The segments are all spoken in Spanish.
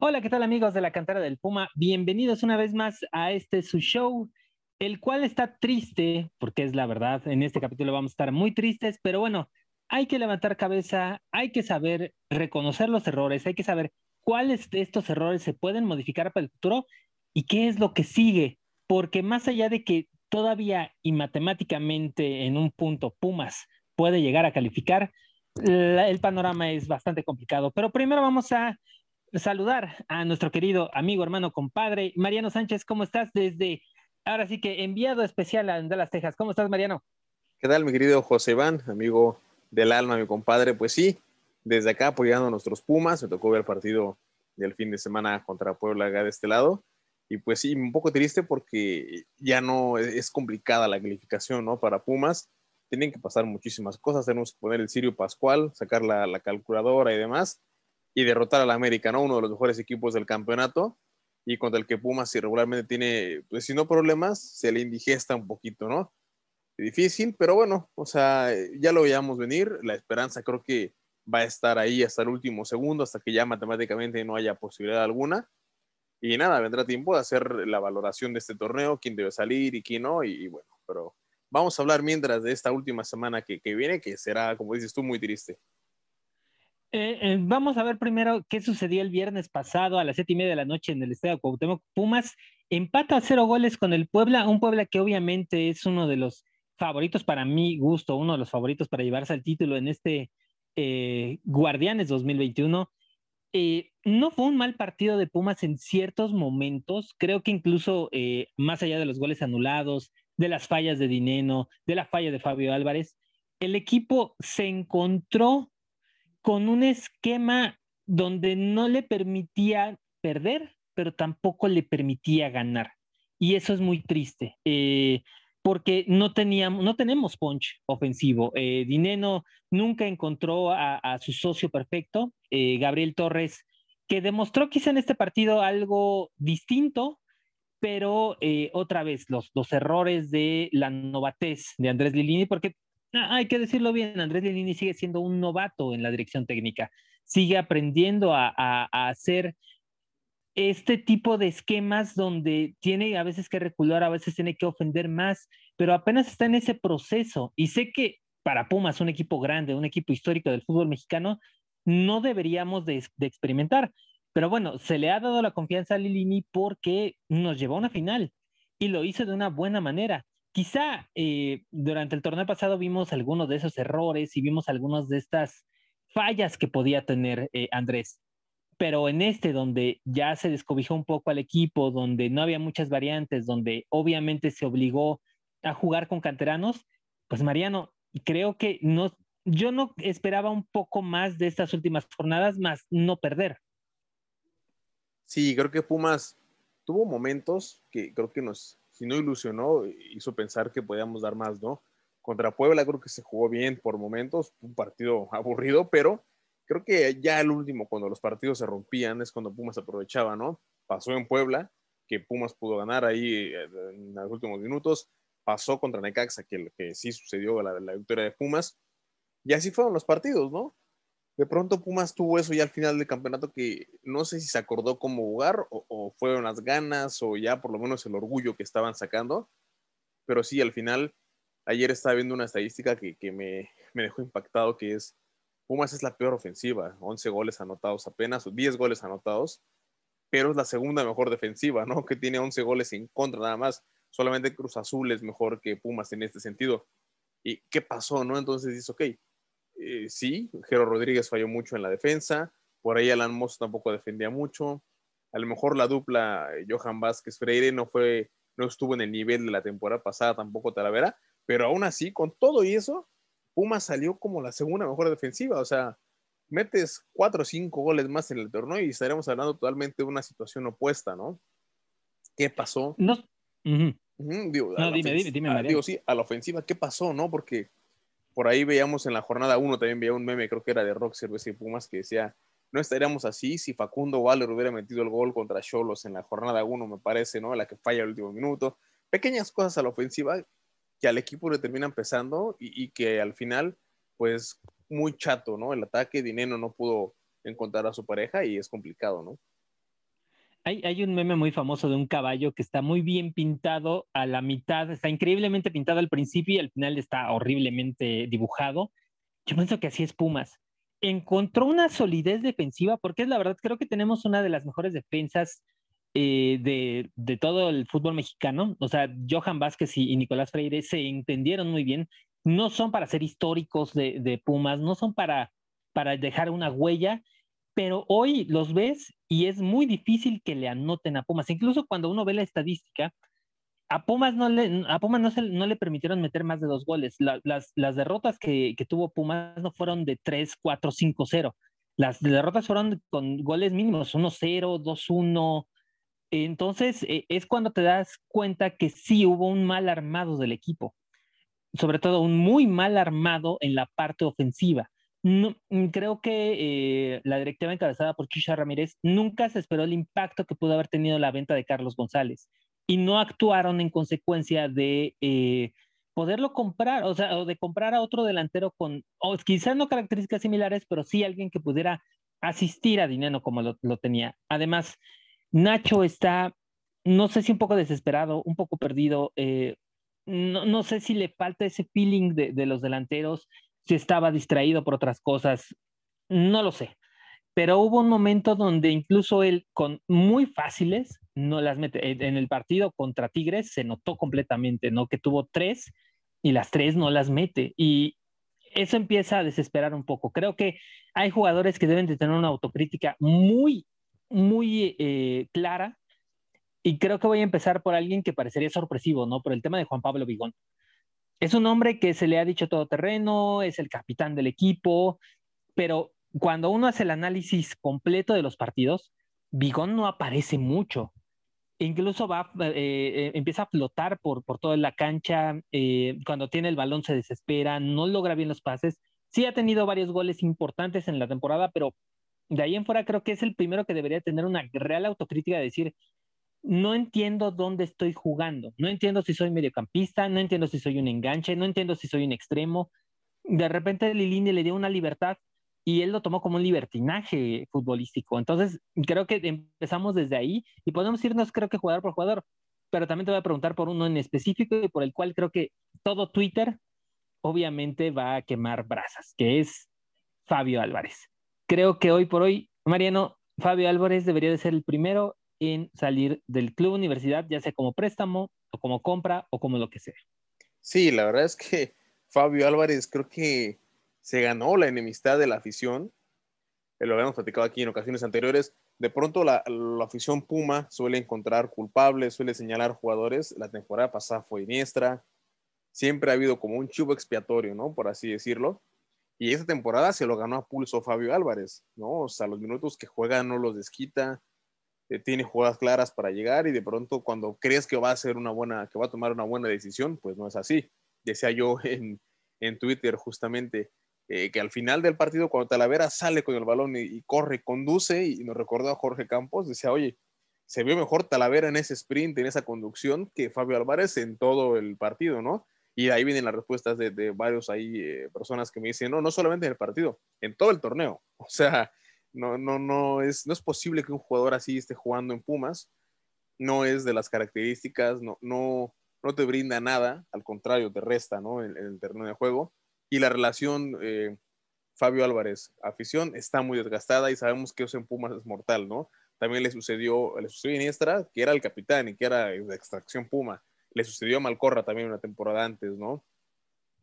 Hola, ¿qué tal amigos de la cantera del Puma? Bienvenidos una vez más a este su show, el cual está triste, porque es la verdad, en este capítulo vamos a estar muy tristes, pero bueno, hay que levantar cabeza, hay que saber reconocer los errores, hay que saber cuáles de estos errores se pueden modificar para el futuro y qué es lo que sigue, porque más allá de que todavía y matemáticamente en un punto Pumas puede llegar a calificar, el panorama es bastante complicado. Pero primero vamos a saludar a nuestro querido amigo, hermano, compadre, Mariano Sánchez. ¿Cómo estás? Desde, ahora sí que enviado especial a Dallas, Texas. ¿Cómo estás, Mariano? ¿Qué tal, mi querido José Iván, amigo del alma, mi compadre? Pues sí, desde acá apoyando a nuestros Pumas. Me tocó ver el partido del fin de semana contra Puebla de este lado. Y pues sí, un poco triste porque ya no es complicada la calificación, ¿no? Para Pumas. Tienen que pasar muchísimas cosas. Tenemos que poner el Sirio Pascual, sacar la calculadora y demás y derrotar al América, ¿no? Uno de los mejores equipos del campeonato y contra el que Pumas irregularmente tiene, pues si no problemas, se le indigesta un poquito, ¿no? Difícil, pero bueno, o sea, ya lo veíamos venir, la esperanza creo que va a estar ahí hasta el último segundo, hasta que ya matemáticamente no haya posibilidad alguna. Y nada, vendrá tiempo de hacer la valoración de este torneo, quién debe salir y quién no, y, bueno, pero vamos a hablar mientras de esta última semana que viene, que será, como dices tú, muy triste. Eh, eh, vamos a ver primero qué sucedió el viernes pasado a las siete y media de la noche en el Estadio Cuauhtémoc. Pumas empata a cero goles con el Puebla, un Puebla que obviamente es uno de los favoritos para mi gusto, uno de los favoritos para llevarse al título en este eh, Guardianes 2021. no fue un mal partido de Pumas en ciertos momentos, creo que incluso más allá de los goles anulados, de las fallas de Dineno, de la falla de Fabio Álvarez, el equipo se encontró con un esquema donde no le permitía perder, pero tampoco le permitía ganar. Y eso es muy triste, eh, porque no, teníamos, no tenemos punch ofensivo. Eh, Dineno nunca encontró a, su socio perfecto, eh, Gabriel Torres, que demostró quizá en este partido algo distinto, pero otra vez los, los errores de la novatez de Andrés Lilini, porque hay que decirlo bien, Andrés Lilini sigue siendo un novato en la dirección técnica, sigue aprendiendo a, hacer este tipo de esquemas donde tiene a veces que recular, a veces tiene que ofender más, pero apenas está en ese proceso. Y sé que para Pumas, un equipo grande, un equipo histórico del fútbol mexicano, no deberíamos de, de experimentar. Pero bueno, se le ha dado la confianza a Lilini porque nos llevó a una final y lo hizo de una buena manera. Quizá eh, durante el torneo pasado vimos algunos de esos errores y vimos algunas de estas fallas que podía tener eh, Andrés, pero en este donde ya se descobijó un poco al equipo, donde no había muchas variantes, donde obviamente se obligó a jugar con canteranos, pues Mariano, creo que no, yo no esperaba un poco más de estas últimas jornadas, más no perder. Sí, creo que Pumas tuvo momentos que creo que nos si no ilusionó, hizo pensar que podíamos dar más, ¿no? Contra Puebla creo que se jugó bien por momentos, un partido aburrido, pero creo que ya el último, cuando los partidos se rompían, es cuando Pumas aprovechaba, ¿no? Pasó en Puebla, que Pumas pudo ganar ahí eh, en los últimos minutos, pasó contra Necaxa, que, que sí sucedió la, la victoria de Pumas, y así fueron los partidos, ¿no? De pronto Pumas tuvo eso ya al final del campeonato que no sé si se acordó cómo jugar o, fueron las ganas o ya por lo menos el orgullo que estaban sacando. Pero sí, al final, ayer estaba viendo una estadística que, me, me, dejó impactado, que es Pumas es la peor ofensiva, 11 goles anotados apenas, o 10 goles anotados, pero es la segunda mejor defensiva, ¿no? Que tiene 11 goles en contra nada más. Solamente Cruz Azul es mejor que Pumas en este sentido. ¿Y qué pasó, no? Entonces dice, ok, eh, sí, Jero Rodríguez falló mucho en la defensa, por ahí Alan Moss tampoco defendía mucho, a lo mejor la dupla eh, Johan Vázquez Freire no fue, no estuvo en el nivel de la temporada pasada, tampoco Talavera, pero aún así, con todo y eso, Puma salió como la segunda mejor defensiva, o sea, metes cuatro o cinco goles más en el torneo y estaremos hablando totalmente de una situación opuesta, ¿no? ¿Qué pasó? No. digo, dime, dime, dime, digo, sí, a la ofensiva, ¿qué pasó, no? Porque por ahí veíamos en la jornada 1, también veía un meme, creo que era de Rock Cerveza y Pumas, que decía, no estaríamos así si Facundo Waller hubiera metido el gol contra Cholos en la jornada 1, me parece, ¿no? La que falla el último minuto. Pequeñas cosas a la ofensiva que al equipo le termina empezando y, que al final, pues, muy chato, ¿no? El ataque, Dinero no pudo encontrar a su pareja y es complicado, ¿no? Hay, un meme muy famoso de un caballo que está muy bien pintado a la mitad, está increíblemente pintado al principio y al final está horriblemente dibujado. Yo pienso que así es Pumas. Encontró una solidez defensiva, porque es la verdad, creo que tenemos una de las mejores defensas eh, de, todo el fútbol mexicano. O sea, Johan Vázquez y, y, Nicolás Freire se entendieron muy bien. No son para ser históricos de, de Pumas, no son para, para dejar una huella, pero hoy los ves y es muy difícil que le anoten a Pumas. Incluso cuando uno ve la estadística, a Pumas no le, a Pumas no, se, no le permitieron meter más de dos goles. La, las, las, derrotas que, que, tuvo Pumas no fueron de 3, 4, 5, 0. Las derrotas fueron con goles mínimos, 1, 0, 2, 1. Entonces eh, es cuando te das cuenta que sí hubo un mal armado del equipo. Sobre todo un muy mal armado en la parte ofensiva. No, mm, creo que eh, la directiva encabezada por Chisha Ramírez nunca se esperó el impacto que pudo haber tenido la venta de Carlos González y no actuaron en consecuencia de eh, poderlo comprar, o sea, o de comprar a otro delantero con, o quizás no características similares, pero sí alguien que pudiera asistir a Dinero como lo, tenía. Además, Nacho está, no sé si un poco desesperado, un poco perdido, eh, no, sé si le falta ese feeling de los delanteros, si estaba distraído por otras cosas, no lo sé pero hubo un momento donde incluso él con muy fáciles no las mete. En el partido contra Tigres se notó completamente, ¿no? Que tuvo tres y las tres no las mete. Y eso empieza a desesperar un poco. Creo que hay jugadores que deben de tener una autocrítica muy, muy eh, clara. Y creo que voy a empezar por alguien que parecería sorpresivo, ¿no? Por el tema de Juan Pablo Vigón. Es un hombre que se le ha dicho todo terreno, es el capitán del equipo, pero cuando uno hace el análisis completo de los partidos, Bigón no aparece mucho. Incluso va, eh, eh, empieza a flotar por, por toda la cancha. Eh, cuando tiene el balón se desespera, no logra bien los pases. Sí ha tenido varios goles importantes en la temporada, pero de ahí en fuera creo que es el primero que debería tener una real autocrítica de decir, no entiendo dónde estoy jugando, no entiendo si soy mediocampista, no entiendo si soy un enganche, no entiendo si soy un extremo. De repente Lilini le dio una libertad y él lo tomó como un libertinaje futbolístico. Entonces, creo que empezamos desde ahí y podemos irnos, creo que jugador por jugador, pero también te voy a preguntar por uno en específico y por el cual creo que todo Twitter obviamente va a quemar brasas, que es Fabio Álvarez. Creo que hoy por hoy, Mariano, Fabio Álvarez debería de ser el primero en salir del club universidad, ya sea como préstamo o como compra o como lo que sea. Sí, la verdad es que Fabio Álvarez creo que se ganó la enemistad de la afición. Eh, lo habíamos platicado aquí en ocasiones anteriores. De pronto la, afición Puma suele encontrar culpables, suele señalar jugadores. La temporada pasada fue Iniestra. Siempre ha habido como un chivo expiatorio, ¿no? Por así decirlo. Y esa temporada se lo ganó a pulso Fabio Álvarez, ¿no? O sea, los minutos que juega no los desquita, eh, tiene jugadas claras para llegar y de pronto cuando crees que va a hacer una buena, que va a tomar una buena decisión, pues no es así. Decía yo en, en Twitter justamente, eh, que al final del partido, cuando Talavera sale con el balón y, corre, conduce, y nos recordó a Jorge Campos, decía, oye, se vio mejor Talavera en ese sprint, en esa conducción, que Fabio Álvarez en todo el partido, ¿no? Y ahí vienen las respuestas de, de varios ahí eh, personas que me dicen, no, no solamente en el partido, en todo el torneo. O sea, no, no, no, es, no es posible que un jugador así esté jugando en Pumas. No es de las características, no, no, no te brinda nada, al contrario, te resta, ¿no? En, el terreno de juego y la relación eh, Fabio Álvarez, afición, está muy desgastada y sabemos que eso en Pumas es mortal, ¿no? También le sucedió, le sucedió a Iniestra, que era el capitán y que era de extracción Puma. Le sucedió a Malcorra también una temporada antes, ¿no?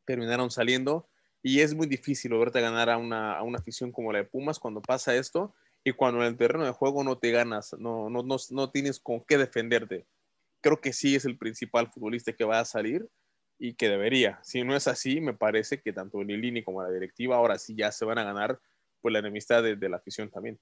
Terminaron saliendo y es muy difícil verte ganar a una, a una afición como la de Pumas cuando pasa esto y cuando en el terreno de juego no te ganas, no, no, no, no tienes con qué defenderte. Creo que sí es el principal futbolista que va a salir y que debería. Si no es así, me parece que tanto Lilini como la directiva ahora sí ya se van a ganar pues la enemistad de, la afición también.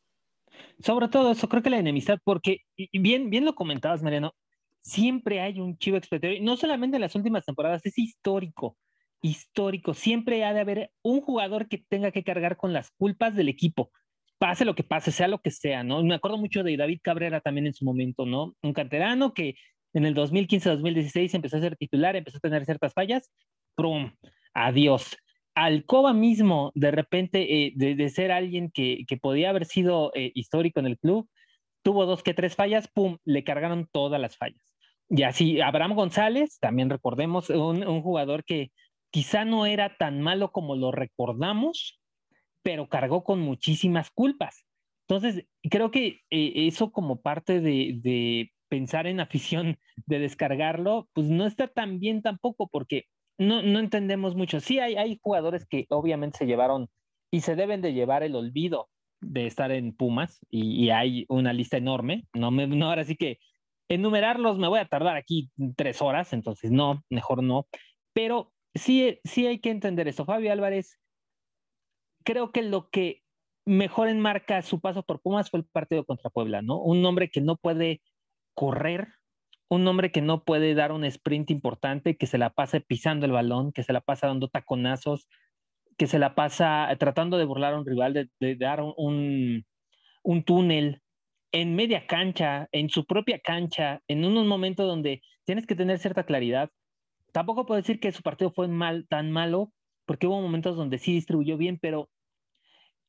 Sobre todo eso, creo que la enemistad, porque bien, bien lo comentabas, Mariano, siempre hay un chivo expiatorio, no solamente en las últimas temporadas, es histórico, histórico, siempre ha de haber un jugador que tenga que cargar con las culpas del equipo, pase lo que pase, sea lo que sea, ¿no? Me acuerdo mucho de David Cabrera también en su momento, ¿no? Un canterano que en el 2015-2016 empezó a ser titular, empezó a tener ciertas fallas, ¡prum! Adiós. Alcoba mismo, de repente, eh, de, ser alguien que, que, podía haber sido eh, histórico en el club, tuvo dos que tres fallas, pum, le cargaron todas las fallas. Y así, Abraham González, también recordemos, un, jugador que quizá no era tan malo como lo recordamos, pero cargó con muchísimas culpas. Entonces, creo que eh, eso como parte de, pensar en afición, de descargarlo, pues no está tan bien tampoco, porque no, no entendemos mucho. Sí, hay, hay jugadores que obviamente se llevaron y se deben de llevar el olvido de estar en Pumas, y, hay una lista enorme. No, me, no, ahora sí que enumerarlos me voy a tardar aquí tres horas, entonces no, mejor no. Pero sí, sí hay que entender eso. Fabio Álvarez, creo que lo que mejor enmarca su paso por Pumas fue el partido contra Puebla, ¿no? Un hombre que no puede correr, un hombre que no puede dar un sprint importante, que se la pasa pisando el balón, que se la pasa dando taconazos, que se la pasa tratando de burlar a un rival, de, dar un, un, túnel en media cancha, en su propia cancha, en unos momentos donde tienes que tener cierta claridad. Tampoco puedo decir que su partido fue mal, tan malo, porque hubo momentos donde sí distribuyó bien, pero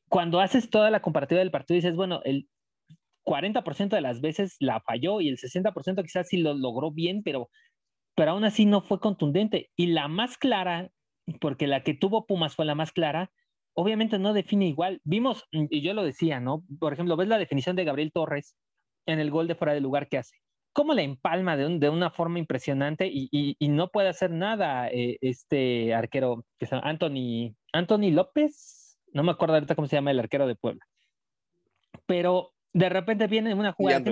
cuando haces toda la comparativa del partido, dices, bueno, el 40% de las veces la falló y el 60% quizás sí lo logró bien, pero, pero aún así no fue contundente. Y la más clara, porque la que tuvo Pumas fue la más clara, obviamente no define igual. Vimos, y yo lo decía, ¿no? Por ejemplo, ves la definición de Gabriel Torres en el gol de fuera de lugar que hace. ¿Cómo la empalma de, de una forma impresionante y, y, no puede hacer nada eh, este arquero, que es Anthony, Anthony López? no me acuerdo ahorita cómo se llama el arquero de Puebla. Pero de repente viene una jugada.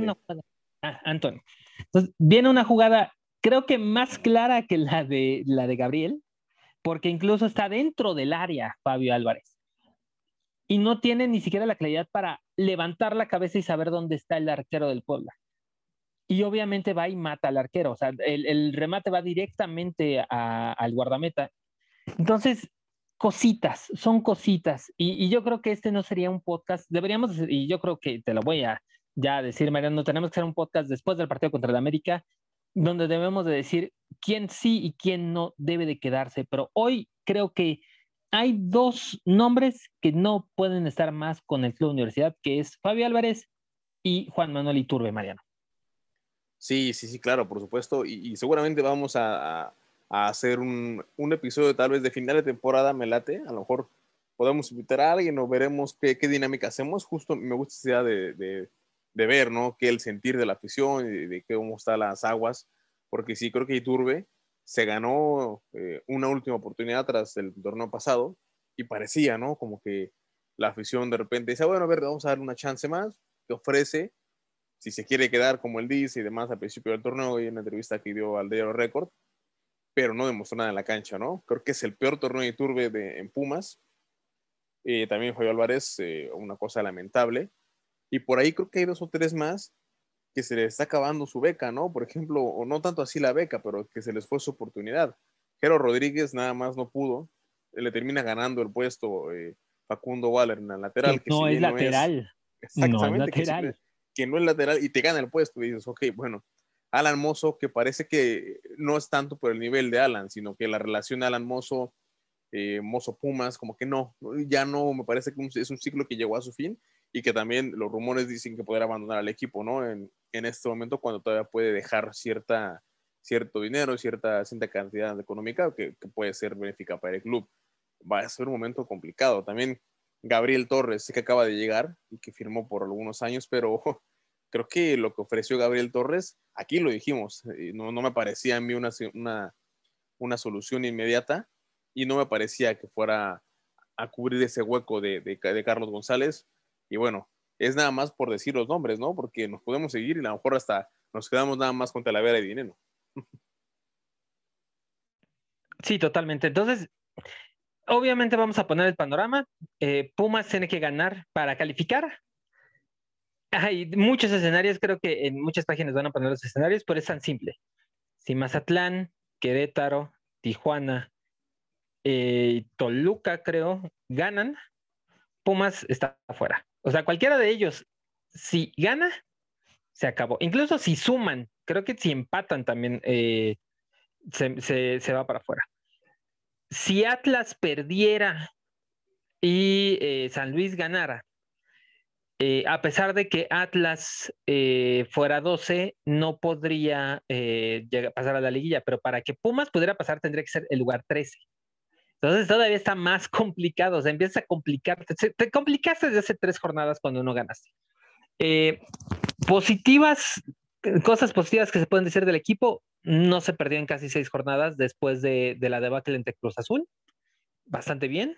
ah, Antonio. Entonces, viene una jugada, creo que más clara que la de, la de Gabriel, porque incluso está dentro del área Fabio Álvarez. Y no tiene ni siquiera la claridad para levantar la cabeza y saber dónde está el arquero del Puebla. Y obviamente va y mata al arquero. O sea, el, remate va directamente al guardameta. Entonces, cositas, son cositas. Y, yo creo que este no sería un podcast, deberíamos, y yo creo que te lo voy a ya decir, Mariano, tenemos que hacer un podcast después del partido contra el América, donde debemos de decir quién sí y quién no debe de quedarse. Pero hoy creo que hay dos nombres que no pueden estar más con el Club Universidad, que es Fabio Álvarez y Juan Manuel Iturbe, Mariano. Sí, sí, sí, claro, por supuesto. Y, seguramente vamos a hacer un, episodio tal vez de final de temporada, me late. A lo mejor podemos invitar a alguien o veremos qué, dinámica hacemos. Justo me gusta esa idea de, de, de, ver, ¿no? Que el sentir de la afición y de, cómo están las aguas. Porque sí, creo que Iturbe se ganó eh, una última oportunidad tras el torneo pasado y parecía, ¿no? Como que la afición de repente dice, bueno, a ver, vamos a dar una chance más, te ofrece, si se quiere quedar como él dice y demás al principio del torneo y en la entrevista que dio al Diario Record, pero no demostró nada en la cancha, ¿no? Creo que es el peor torneo de Turbe de, en Pumas. Eh, también Javier Álvarez, eh, una cosa lamentable. Y por ahí creo que hay dos o tres más que se les está acabando su beca, ¿no? Por ejemplo, o no tanto así la beca, pero que se les fue su oportunidad. Jero Rodríguez nada más no pudo. Le termina ganando el puesto eh, Facundo Waller en la lateral. Que, no, es lateral. exactamente. No lateral. Que, no es lateral y te gana el puesto. Y dices, ok, bueno, Alan Mozo, que parece que no es tanto por el nivel de Alan, sino que la relación Alan Mozo, eh, Mozo Pumas, como que no, ya no, me parece que es un ciclo que llegó a su fin y que también los rumores dicen que podrá abandonar al equipo, ¿no? En, este momento cuando todavía puede dejar cierta, cierto dinero, cierta, cierta cantidad económica que, que puede ser benéfica para el club. Va a ser un momento complicado. También Gabriel Torres, que acaba de llegar y que firmó por algunos años, pero creo que lo que ofreció Gabriel Torres, aquí lo dijimos, eh, no, no me parecía a mí una, una, una, solución inmediata y no me parecía que fuera a cubrir ese hueco de, de, Carlos González. Y bueno, es nada más por decir los nombres, ¿no? Porque nos podemos seguir y a lo mejor hasta nos quedamos nada más con Talavera y Dinero. Sí, totalmente. Entonces, obviamente vamos a poner el panorama. Eh, Pumas tiene que ganar para calificar. Hay muchos escenarios, creo que en muchas páginas van a poner los escenarios, pero es tan simple. Si Mazatlán, Querétaro, Tijuana, eh, Toluca, creo, ganan, Pumas está afuera. O sea, cualquiera de ellos, si gana, se acabó. Incluso si suman, creo que si empatan también, eh, se, va para afuera. Si Atlas perdiera y eh, San Luis ganara, eh, a pesar de que Atlas eh, fuera 12, no podría pasar a la liguilla, pero para que Pumas pudiera pasar tendría que ser el lugar 13. Entonces todavía está más complicado, o empieza a complicarte. Te, complicaste desde hace tres jornadas cuando no ganaste. positivas, cosas positivas que se pueden decir del equipo, no se perdió en casi seis jornadas después de, de la debacle entre Cruz Azul. Bastante bien.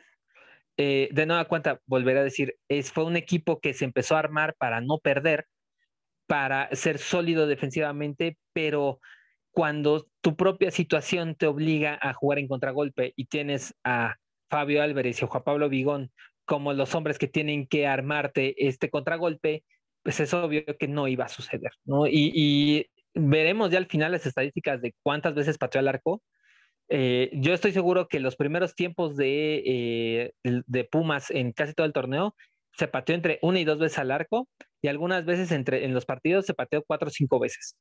Eh, de nueva cuenta, volver a decir, es, fue un equipo que se empezó a armar para no perder, para ser sólido defensivamente, pero cuando tu propia situación te obliga a jugar en contragolpe y tienes a Fabio Álvarez y a Juan Pablo Vigón como los hombres que tienen que armarte este contragolpe, pues es obvio que no iba a suceder, ¿no? Y veremos ya al final las estadísticas de cuántas veces pateó al arco, eh, yo estoy seguro que los primeros tiempos de, eh, de Pumas en casi todo el torneo se pateó entre una y dos veces al arco y algunas veces entre, en los partidos se pateó cuatro o cinco veces.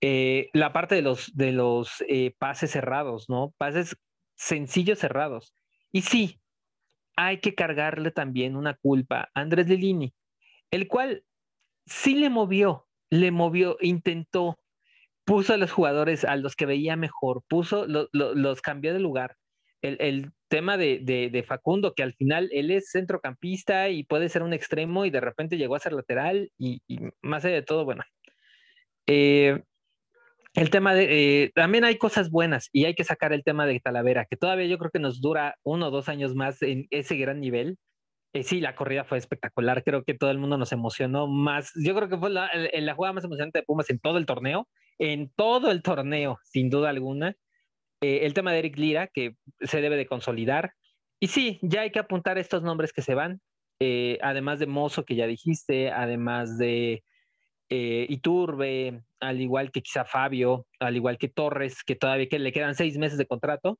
Eh, la parte de los, de los pases cerrados, ¿no? Pases sencillos cerrados. Y sí, hay que cargarle también una culpa a Andrés Lilini, el cual sí le movió, le movió, intentó, puso a los jugadores a los que veía mejor, puso, los cambió de lugar. El, tema de, Facundo, que al final él es centrocampista y puede ser un extremo y de repente llegó a ser lateral y, más allá de todo, bueno. Eh, el tema de, eh, también hay cosas buenas y hay que sacar el tema de Talavera, que todavía yo creo que nos dura uno o dos años más en ese gran nivel. Eh, sí, la corrida fue espectacular, creo que todo el mundo nos emocionó más. Yo creo que fue la, la jugada más emocionante de Pumas en todo el torneo en todo el torneo, sin duda alguna. Eh, el tema de Eric Lira, que se debe de consolidar. Y sí, ya hay que apuntar estos nombres que se van, eh, además de Mozo, que ya dijiste, además de Iturbe, al igual que quizá Fabio, al igual que Torres, que todavía que le quedan seis meses de contrato.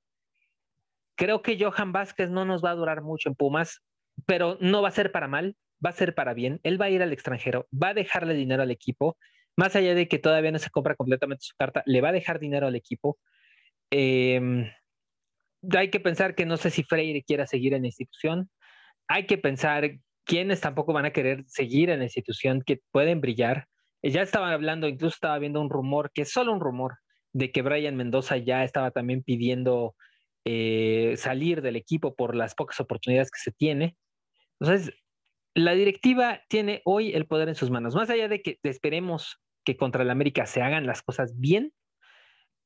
Creo que Johan Vázquez no nos va a durar mucho en Pumas, pero no va a ser para mal, va a ser para bien. Él va a ir al extranjero, va a dejarle dinero al equipo más allá de que todavía no se compra completamente su carta, le va a dejar dinero al equipo. Em, hay que pensar que no sé si Freire quiera seguir en la institución. Hay que pensar quiénes tampoco van a querer seguir en la institución, que pueden brillar. Eh, ya estaban hablando, incluso estaba viendo un rumor, que es solo un rumor, de que Brian Mendoza ya estaba también pidiendo eh, salir del equipo por las pocas oportunidades que se tiene. Entonces, la directiva tiene hoy el poder en sus manos. Más allá de que esperemos que contra el América se hagan las cosas bien,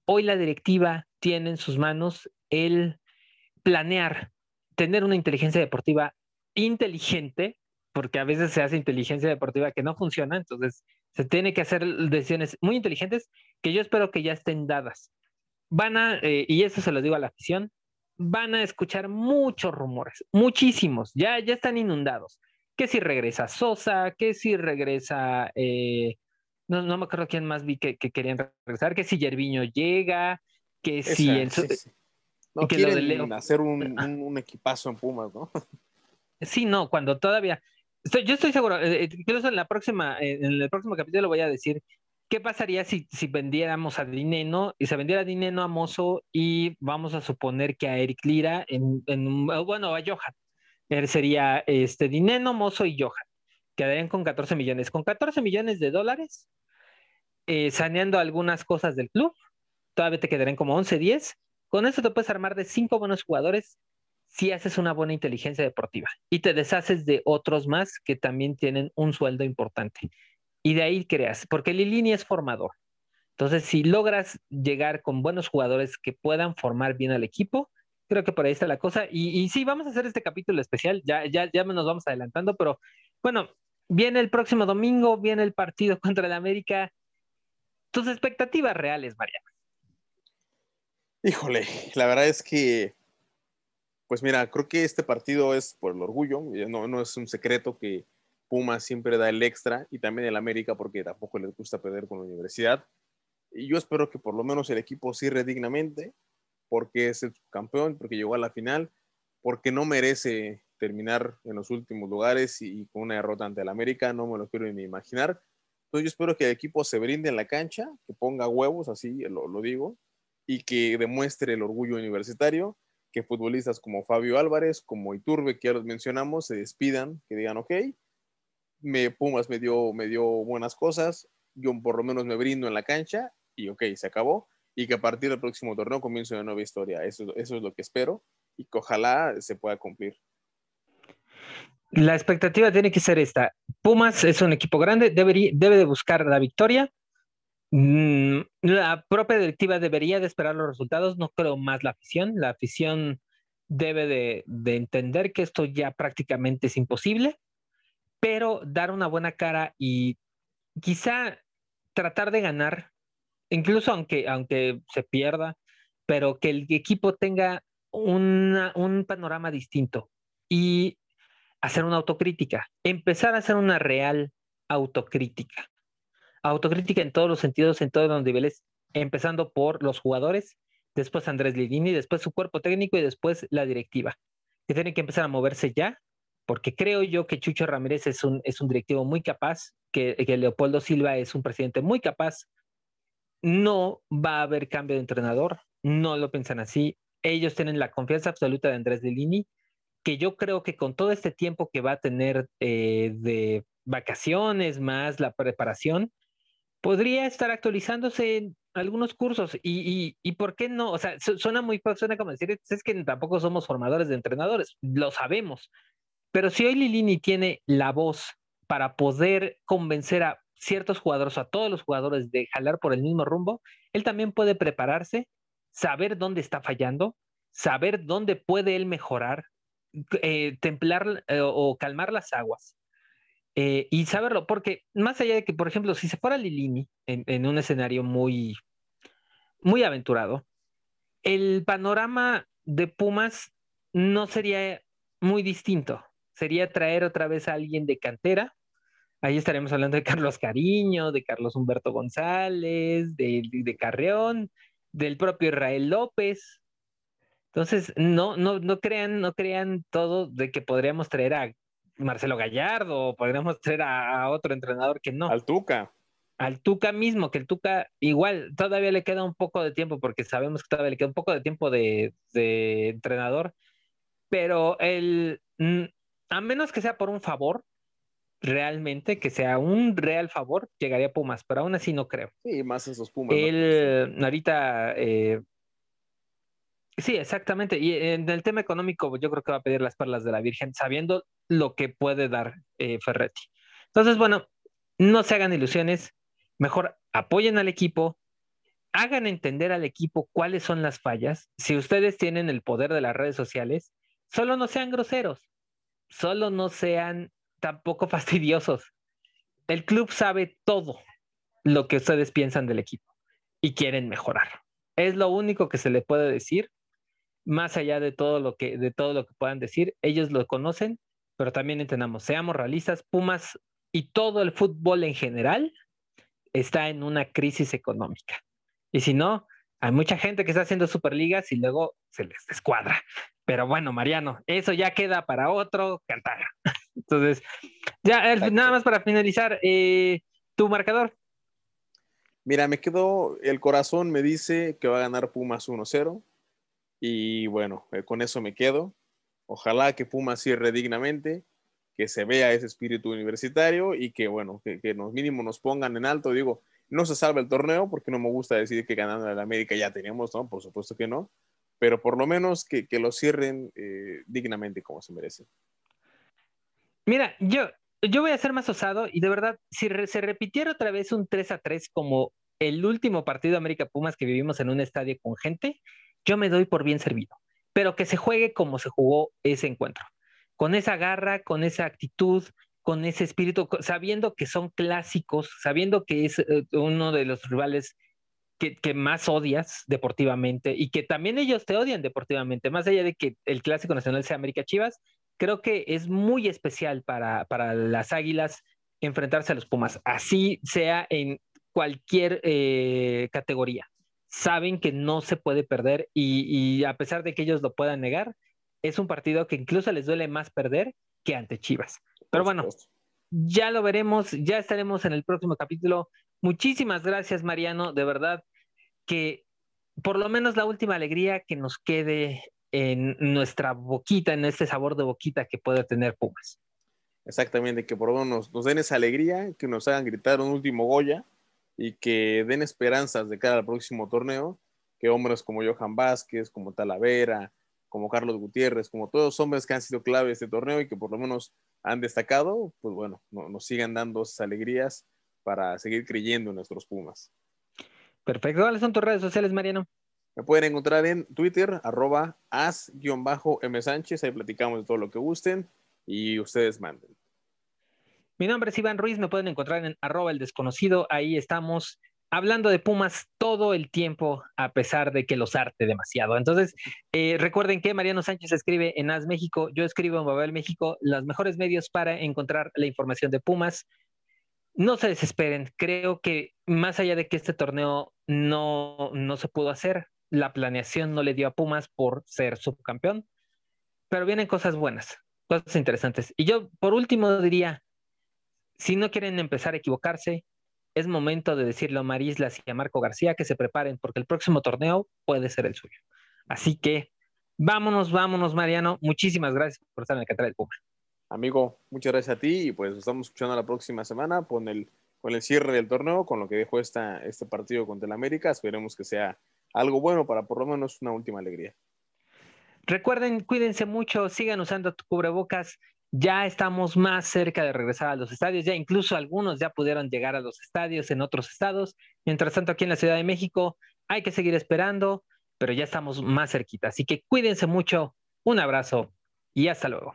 hoy la directiva tiene en sus manos el planear, tener una inteligencia deportiva inteligente, porque a veces se hace inteligencia deportiva que no funciona, entonces se tiene que hacer decisiones muy inteligentes que yo espero que ya estén dadas. Van a, eh, y eso se lo digo a la afición, van a escuchar muchos rumores, muchísimos, ya, ya están inundados. Que si regresa Sosa, que si regresa eh, no, no me acuerdo quién más vi que, querían regresar, que si Yerviño llega, que si... No que quieren hacer un, un, equipazo en Pumas, ¿no? Sí, no, cuando todavía... yo estoy seguro, eh, eh, incluso en la próxima, en el próximo capítulo voy a decir qué pasaría si, si vendiéramos a Dineno y se vendiera Dineno a Mozo y vamos a suponer que a Eric Lira, en, en bueno, a Johan. Él sería este Dineno, Mozo y Johan. Quedarían con 14 millones. Con 14 millones de dólares, eh, saneando algunas cosas del club, todavía te quedarán como 11, 10. Con eso te puedes armar de cinco buenos jugadores si haces una buena inteligencia deportiva y te deshaces de otros más que también tienen un sueldo importante. Y de ahí creas, porque Lilini es formador. Entonces, si logras llegar con buenos jugadores que puedan formar bien al equipo, creo que por ahí está la cosa. Y, sí, vamos a hacer este capítulo especial, ya, ya, ya nos vamos adelantando, pero bueno, viene el próximo domingo, viene el partido contra el América tus expectativas reales, Mariana. Híjole, la verdad es que, pues mira, creo que este partido es por el orgullo, no, no es un secreto que Puma siempre da el extra y también el América porque tampoco les gusta perder con la universidad. Y yo espero que por lo menos el equipo cierre dignamente porque es el campeón, porque llegó a la final, porque no merece terminar en los últimos lugares y, con una derrota ante el América, no me lo quiero ni imaginar. Entonces yo espero que el equipo se brinde en la cancha, que ponga huevos, así lo, lo digo, y que demuestre el orgullo universitario, que futbolistas como Fabio Álvarez, como Iturbe, que ya los mencionamos, se despidan, que digan, ok, me, Pumas me dio, me dio buenas cosas, yo por lo menos me brindo en la cancha y ok, se acabó. Y que a partir del próximo torneo comience una nueva historia. Eso, eso es lo que espero y que ojalá se pueda cumplir. La expectativa tiene que ser esta. Pumas es un equipo grande, debe, debe de buscar la victoria. Mm, la propia directiva debería de esperar los resultados, no creo más la afición. La afición debe de, de entender que esto ya prácticamente es imposible, pero dar una buena cara y quizá tratar de ganar, incluso aunque, aunque se pierda, pero que el equipo tenga un panorama distinto y hacer una autocrítica, empezar a hacer una real autocrítica. Autocrítica en todos los sentidos, en todos los niveles, empezando por los jugadores, después Andrés Lidini, después su cuerpo técnico y después la directiva, que tienen que empezar a moverse ya, porque creo yo que Chucho Ramírez es un, es un directivo muy capaz, que, que Leopoldo Silva es un presidente muy capaz. No va a haber cambio de entrenador, no lo piensan así. Ellos tienen la confianza absoluta de Andrés Lidini que yo creo que con todo este tiempo que va a tener eh, de vacaciones más la preparación, podría estar actualizándose en algunos cursos. Y, y, por qué no? O sea, suena muy suena como decir, es que tampoco somos formadores de entrenadores, lo sabemos. Pero si hoy Lilini tiene la voz para poder convencer a ciertos jugadores, a todos los jugadores de jalar por el mismo rumbo, él también puede prepararse, saber dónde está fallando, saber dónde puede él mejorar, eh, templar eh, o calmar las aguas. Eh, y saberlo, porque más allá de que, por ejemplo, si se fuera Lilini en, un escenario muy, muy aventurado, el panorama de Pumas no sería muy distinto. Sería traer otra vez a alguien de cantera. Ahí estaremos hablando de Carlos Cariño, de Carlos Humberto González, de, de Carreón, del propio Israel López, entonces, no, no, no crean, no crean todo de que podríamos traer a Marcelo Gallardo o podríamos traer a, otro entrenador que no. Al Tuca. Al Tuca mismo, que el Tuca igual todavía le queda un poco de tiempo, porque sabemos que todavía le queda un poco de tiempo de, de entrenador, pero el, a menos que sea por un favor, realmente, que sea un real favor, llegaría a Pumas, pero aún así no creo. Sí, más esos Pumas. Él, ahorita, eh, Sí, exactamente. Y en el tema económico, yo creo que va a pedir las perlas de la Virgen, sabiendo lo que puede dar eh, Ferretti. Entonces, bueno, no se hagan ilusiones, mejor apoyen al equipo, hagan entender al equipo cuáles son las fallas. Si ustedes tienen el poder de las redes sociales, solo no sean groseros, solo no sean tampoco fastidiosos. El club sabe todo lo que ustedes piensan del equipo y quieren mejorar. Es lo único que se le puede decir más allá de todo lo que, de todo lo que puedan decir, ellos lo conocen, pero también entendamos, seamos realistas, Pumas y todo el fútbol en general está en una crisis económica. Y si no, hay mucha gente que está haciendo superligas y luego se les descuadra. Pero bueno, Mariano, eso ya queda para otro cantar. Entonces, ya nada más para finalizar, eh, tu marcador. Mira, me quedó, el corazón me dice que va a ganar Pumas 1-0. Y bueno, eh, con eso me quedo. Ojalá que Puma cierre dignamente, que se vea ese espíritu universitario y que, bueno, que, que nos mínimo nos pongan en alto. Digo, no se salva el torneo porque no me gusta decir que ganando el América ya teníamos, ¿no? Por supuesto que no. Pero por lo menos que, que lo cierren eh, dignamente como se merece. Mira, yo, yo voy a ser más osado y de verdad, si se repitiera otra vez un 3 a 3 como el último partido de América Pumas que vivimos en un estadio con gente, yo me doy por bien servido, pero que se juegue como se jugó ese encuentro, con esa garra, con esa actitud, con ese espíritu, sabiendo que son clásicos, sabiendo que es eh, uno de los rivales que, que, más odias deportivamente y que también ellos te odian deportivamente, más allá de que el clásico nacional sea América Chivas, creo que es muy especial para, para las Águilas enfrentarse a los Pumas, así sea en cualquier eh, categoría saben que no se puede perder y, a pesar de que ellos lo puedan negar, es un partido que incluso les duele más perder que ante Chivas. Pero bueno, ya lo veremos, ya estaremos en el próximo capítulo. Muchísimas gracias, Mariano, de verdad que por lo menos la última alegría que nos quede en nuestra boquita, en este sabor de boquita que puede tener Pumas. exactamente, que por lo menos nos, den esa alegría, que nos hagan gritar un último Goya y que den esperanzas de cara al próximo torneo, que hombres como Johan Vázquez, como Talavera, como Carlos Gutiérrez, como todos los hombres que han sido clave de este torneo y que por lo menos han destacado, pues bueno, nos sigan dando esas alegrías para seguir creyendo en nuestros Pumas. Perfecto. ¿Cuáles son tus redes sociales, Mariano? Me pueden encontrar en Twitter, arroba as-m Sánchez, ahí platicamos de todo lo que gusten y ustedes manden. Mi nombre es Iván Ruiz, me pueden encontrar en arroba el desconocido, ahí estamos hablando de Pumas todo el tiempo, a pesar de que los arte demasiado. Entonces, eh, recuerden que Mariano Sánchez escribe en As México, yo escribo en Babel México, los mejores medios para encontrar la información de Pumas. No se desesperen, creo que más allá de que este torneo no, no se pudo hacer, la planeación no le dio a Pumas por ser subcampeón, pero vienen cosas buenas, cosas interesantes. Y yo, por último, diría, si no quieren empezar a equivocarse, es momento de decirle a Marislas y a Marco García que se preparen porque el próximo torneo puede ser el suyo. Así que vámonos, vámonos, Mariano. Muchísimas gracias por estar en el canal del Puma. Amigo, muchas gracias a ti y pues nos estamos escuchando la próxima semana con el, con el cierre del torneo, con lo que dejó esta, este partido contra el América. Esperemos que sea algo bueno para por lo menos una última alegría. Recuerden, cuídense mucho, sigan usando tu cubrebocas ya estamos más cerca de regresar a los estadios, ya incluso algunos ya pudieron llegar a los estadios en otros estados. Mientras tanto, aquí en la Ciudad de México hay que seguir esperando, pero ya estamos más cerquita. Así que cuídense mucho, un abrazo y hasta luego.